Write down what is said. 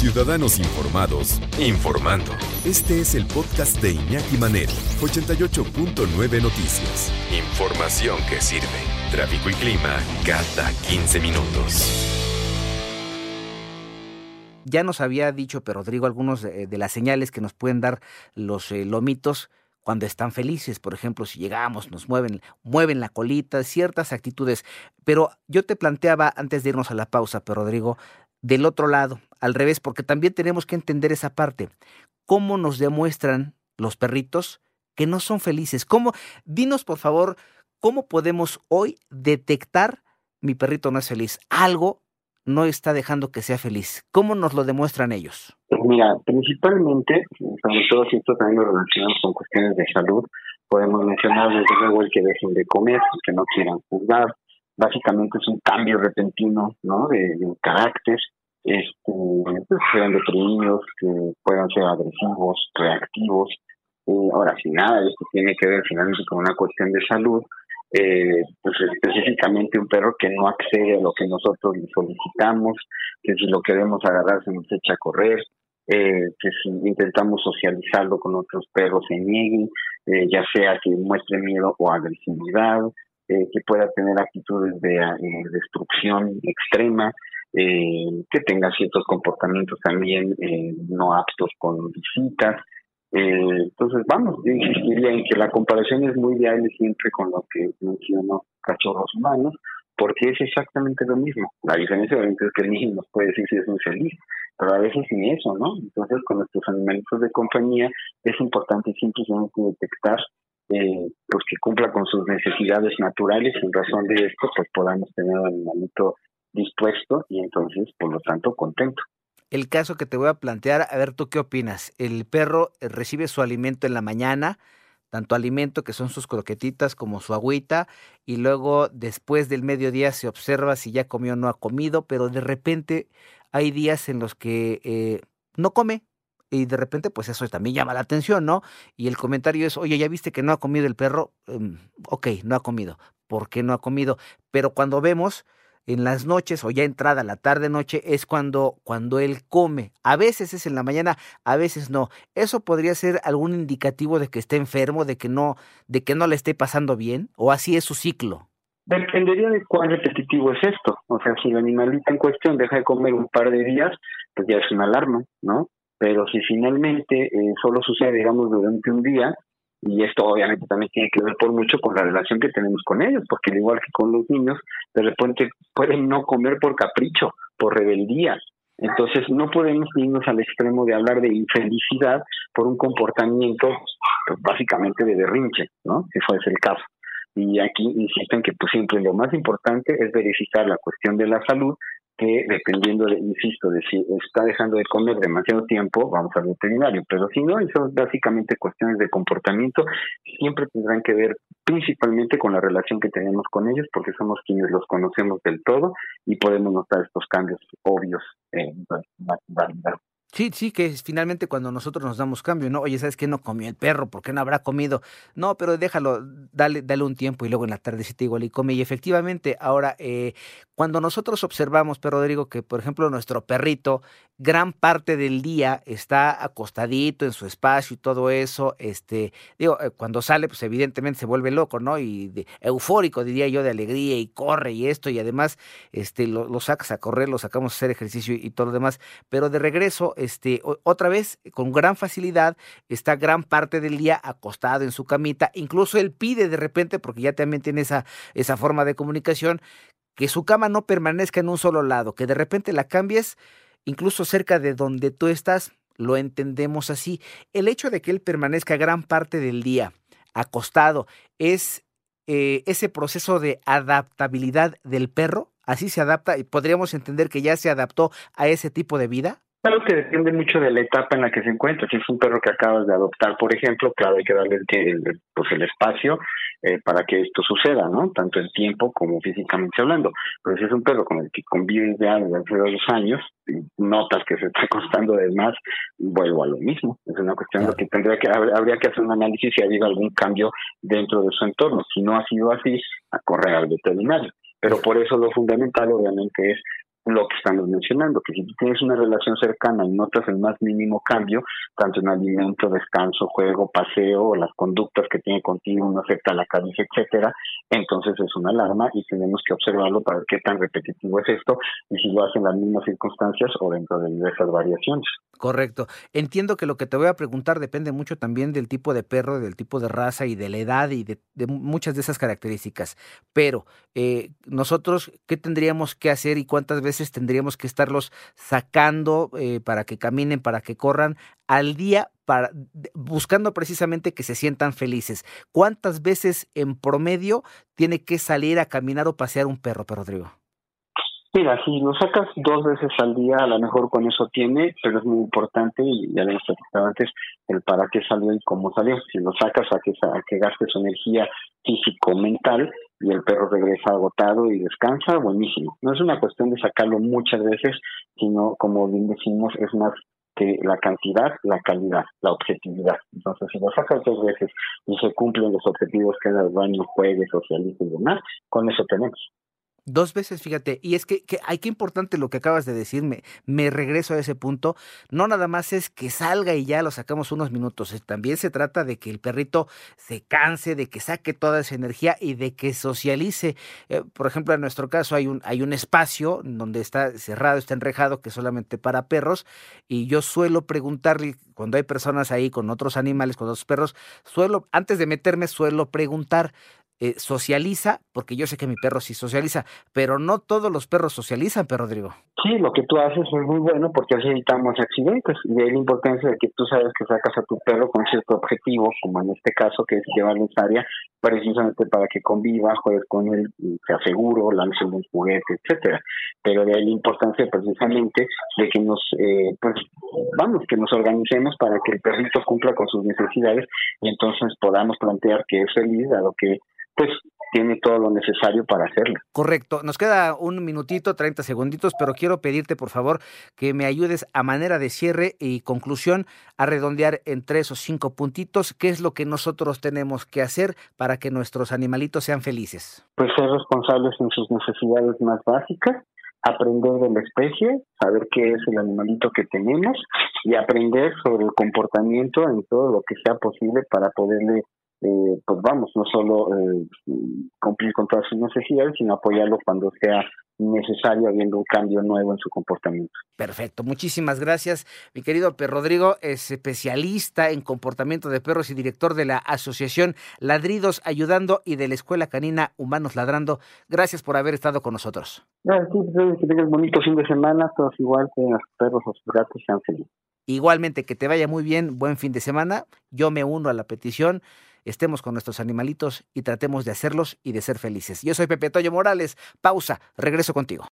Ciudadanos Informados, informando. Este es el podcast de Iñaki Manero, 88.9 Noticias. Información que sirve. Tráfico y clima cada 15 minutos. Ya nos había dicho, pero Rodrigo, algunos de, las señales que nos pueden dar los eh, lomitos cuando están felices, por ejemplo, si llegamos, nos mueven, mueven la colita, ciertas actitudes. Pero yo te planteaba antes de irnos a la pausa, pero Rodrigo, del otro lado, al revés, porque también tenemos que entender esa parte. ¿Cómo nos demuestran los perritos que no son felices? ¿Cómo? Dinos, por favor, ¿cómo podemos hoy detectar mi perrito no es feliz? Algo no está dejando que sea feliz. ¿Cómo nos lo demuestran ellos? Pues mira, principalmente, sobre todo si esto también lo relacionamos con cuestiones de salud, podemos mencionar desde luego el que dejen de comer, que no quieran jugar. Básicamente es un cambio repentino ¿no? de, de carácter, este, sean deprimidos, que puedan ser agresivos, reactivos. Eh, ahora, si nada, esto tiene que ver finalmente con una cuestión de salud, eh, pues específicamente un perro que no accede a lo que nosotros le solicitamos, que si lo queremos agarrar se nos echa a correr, eh, que si intentamos socializarlo con otros perros se niegue, eh, ya sea que muestre miedo o agresividad, que pueda tener actitudes de destrucción extrema, que tenga ciertos comportamientos también no aptos con visitas, eh, entonces, vamos, yo insistiría en que la comparación es muy viable siempre con lo que mencionó cachorros humanos, porque es exactamente lo mismo. La diferencia obviamente es que el niño nos puede decir si es muy feliz, pero a veces sin eso, ¿no? Entonces, con nuestros animalitos de compañía es importante simplemente detectar eh, pues que cumpla con sus necesidades naturales. En razón de esto, pues podamos tener al animalito dispuesto y entonces, por lo tanto, contento el caso que te voy a plantear, a ver tú qué opinas. El perro eh, recibe su alimento en la mañana, tanto alimento que son sus croquetitas como su agüita, y luego después del mediodía se observa si ya comió o no ha comido, pero de repente hay días en los que eh, no come. Y de repente, pues eso también llama la atención, ¿no? Y el comentario es, oye, ¿ya viste que no ha comido el perro? Em, ok, no ha comido. ¿Por qué no ha comido? Pero cuando vemos, en las noches o ya entrada la tarde noche es cuando cuando él come. A veces es en la mañana, a veces no. Eso podría ser algún indicativo de que esté enfermo, de que no de que no le esté pasando bien o así es su ciclo. Dependería de cuán repetitivo es esto. O sea, si el animalito en cuestión deja de comer un par de días, pues ya es una alarma, ¿no? Pero si finalmente eh, solo sucede, digamos, durante un día, y esto obviamente también tiene que ver por mucho con la relación que tenemos con ellos, porque al igual que con los niños, de repente pueden no comer por capricho, por rebeldía. Entonces no podemos irnos al extremo de hablar de infelicidad por un comportamiento pues, básicamente de berrinche, ¿no? Si fuese el caso. Y aquí insisten que pues siempre lo más importante es verificar la cuestión de la salud que dependiendo, de, insisto, de si está dejando de comer demasiado tiempo, vamos al veterinario, pero si no, eso es básicamente cuestiones de comportamiento, siempre tendrán que ver principalmente con la relación que tenemos con ellos, porque somos quienes los conocemos del todo y podemos notar estos cambios obvios en la Sí, sí, que es finalmente cuando nosotros nos damos cambio, ¿no? Oye, ¿sabes qué no comió el perro? ¿Por qué no habrá comido? No, pero déjalo, dale, dale un tiempo y luego en la tardecita igual y come. Y efectivamente, ahora, eh, cuando nosotros observamos, pero Rodrigo, que por ejemplo nuestro perrito, gran parte del día está acostadito en su espacio y todo eso, este, digo, eh, cuando sale, pues evidentemente se vuelve loco, ¿no? Y eufórico, diría yo, de alegría y corre y esto, y además, este, lo, lo sacas a correr, lo sacamos a hacer ejercicio y todo lo demás, pero de regreso, este, otra vez, con gran facilidad, está gran parte del día acostado en su camita. Incluso él pide de repente, porque ya también tiene esa, esa forma de comunicación, que su cama no permanezca en un solo lado, que de repente la cambies incluso cerca de donde tú estás, lo entendemos así. El hecho de que él permanezca gran parte del día acostado es eh, ese proceso de adaptabilidad del perro, así se adapta y podríamos entender que ya se adaptó a ese tipo de vida. Claro que depende mucho de la etapa en la que se encuentra. Si es un perro que acabas de adoptar, por ejemplo, claro, hay que darle el, pues el espacio eh, para que esto suceda, ¿no? Tanto en tiempo como físicamente hablando. Pero si es un perro con el que convives ya desde hace dos años, y notas que se está costando de más, vuelvo a lo mismo. Es una cuestión de que tendría que habría que hacer un análisis si ha habido algún cambio dentro de su entorno. Si no ha sido así, a correr al veterinario. Pero por eso lo fundamental, obviamente, es lo que estamos mencionando, que si tú tienes una relación cercana y notas el más mínimo cambio, tanto en alimento, descanso, juego, paseo, o las conductas que tiene contigo, no afecta la cabeza, etcétera, entonces es una alarma y tenemos que observarlo para ver qué tan repetitivo es esto y si lo hacen las mismas circunstancias o dentro de diversas variaciones. Correcto. Entiendo que lo que te voy a preguntar depende mucho también del tipo de perro, del tipo de raza y de la edad y de, muchas de esas características. Pero eh, nosotros, ¿qué tendríamos que hacer y cuántas veces tendríamos que estarlos sacando eh, para que caminen, para que corran al día, para, buscando precisamente que se sientan felices? ¿Cuántas veces en promedio tiene que salir a caminar o pasear un perro, Rodrigo? Mira, si lo sacas dos veces al día, a lo mejor con eso tiene, pero es muy importante, y ya lo hemos platicado antes, el para qué salió y cómo salió. Si lo sacas a que, a que gaste su energía físico-mental y el perro regresa agotado y descansa, buenísimo. No es una cuestión de sacarlo muchas veces, sino, como bien decimos, es más que la cantidad, la calidad, la objetividad. Entonces, si lo sacas dos veces y se cumplen los objetivos que el baño, juegue, socialice y demás, con eso tenemos. Dos veces, fíjate, y es que, que ay, qué importante lo que acabas de decirme. Me regreso a ese punto. No nada más es que salga y ya lo sacamos unos minutos. También se trata de que el perrito se canse, de que saque toda esa energía y de que socialice. Eh, por ejemplo, en nuestro caso hay un, hay un espacio donde está cerrado, está enrejado, que es solamente para perros. Y yo suelo preguntarle, cuando hay personas ahí con otros animales, con otros perros, suelo, antes de meterme, suelo preguntar, eh, socializa, porque yo sé que mi perro sí socializa, pero no todos los perros socializan, perro Rodrigo. Sí, lo que tú haces es muy bueno porque así evitamos accidentes y de ahí la importancia de que tú sabes que sacas a tu perro con cierto objetivo, como en este caso que es llevarlo a área precisamente para que conviva, juegues con él, se aseguro, lance un juguete, etcétera. Pero de ahí la importancia precisamente de que nos, eh, pues, vamos, que nos organicemos para que el perrito cumpla con sus necesidades y entonces podamos plantear que es feliz, dado que pues tiene todo lo necesario para hacerlo. Correcto. Nos queda un minutito, 30 segunditos, pero quiero pedirte, por favor, que me ayudes a manera de cierre y conclusión a redondear en tres o cinco puntitos qué es lo que nosotros tenemos que hacer para que nuestros animalitos sean felices. Pues ser responsables en sus necesidades más básicas, aprender de la especie, saber qué es el animalito que tenemos y aprender sobre el comportamiento en todo lo que sea posible para poderle eh, pues vamos, no solo eh, cumplir con todas sus necesidades, sino apoyarlo cuando sea necesario, habiendo un cambio nuevo en su comportamiento. Perfecto, muchísimas gracias, mi querido Rodrigo, es especialista en comportamiento de perros y director de la Asociación Ladridos Ayudando y de la Escuela Canina Humanos Ladrando. Gracias por haber estado con nosotros. Gracias, que tengas bonito fin de semana, todos igual, que los perros o sus gatos sean felices. Igualmente, que te vaya muy bien, buen fin de semana. Yo me uno a la petición estemos con nuestros animalitos y tratemos de hacerlos y de ser felices. Yo soy Pepe Toyo Morales. Pausa, regreso contigo.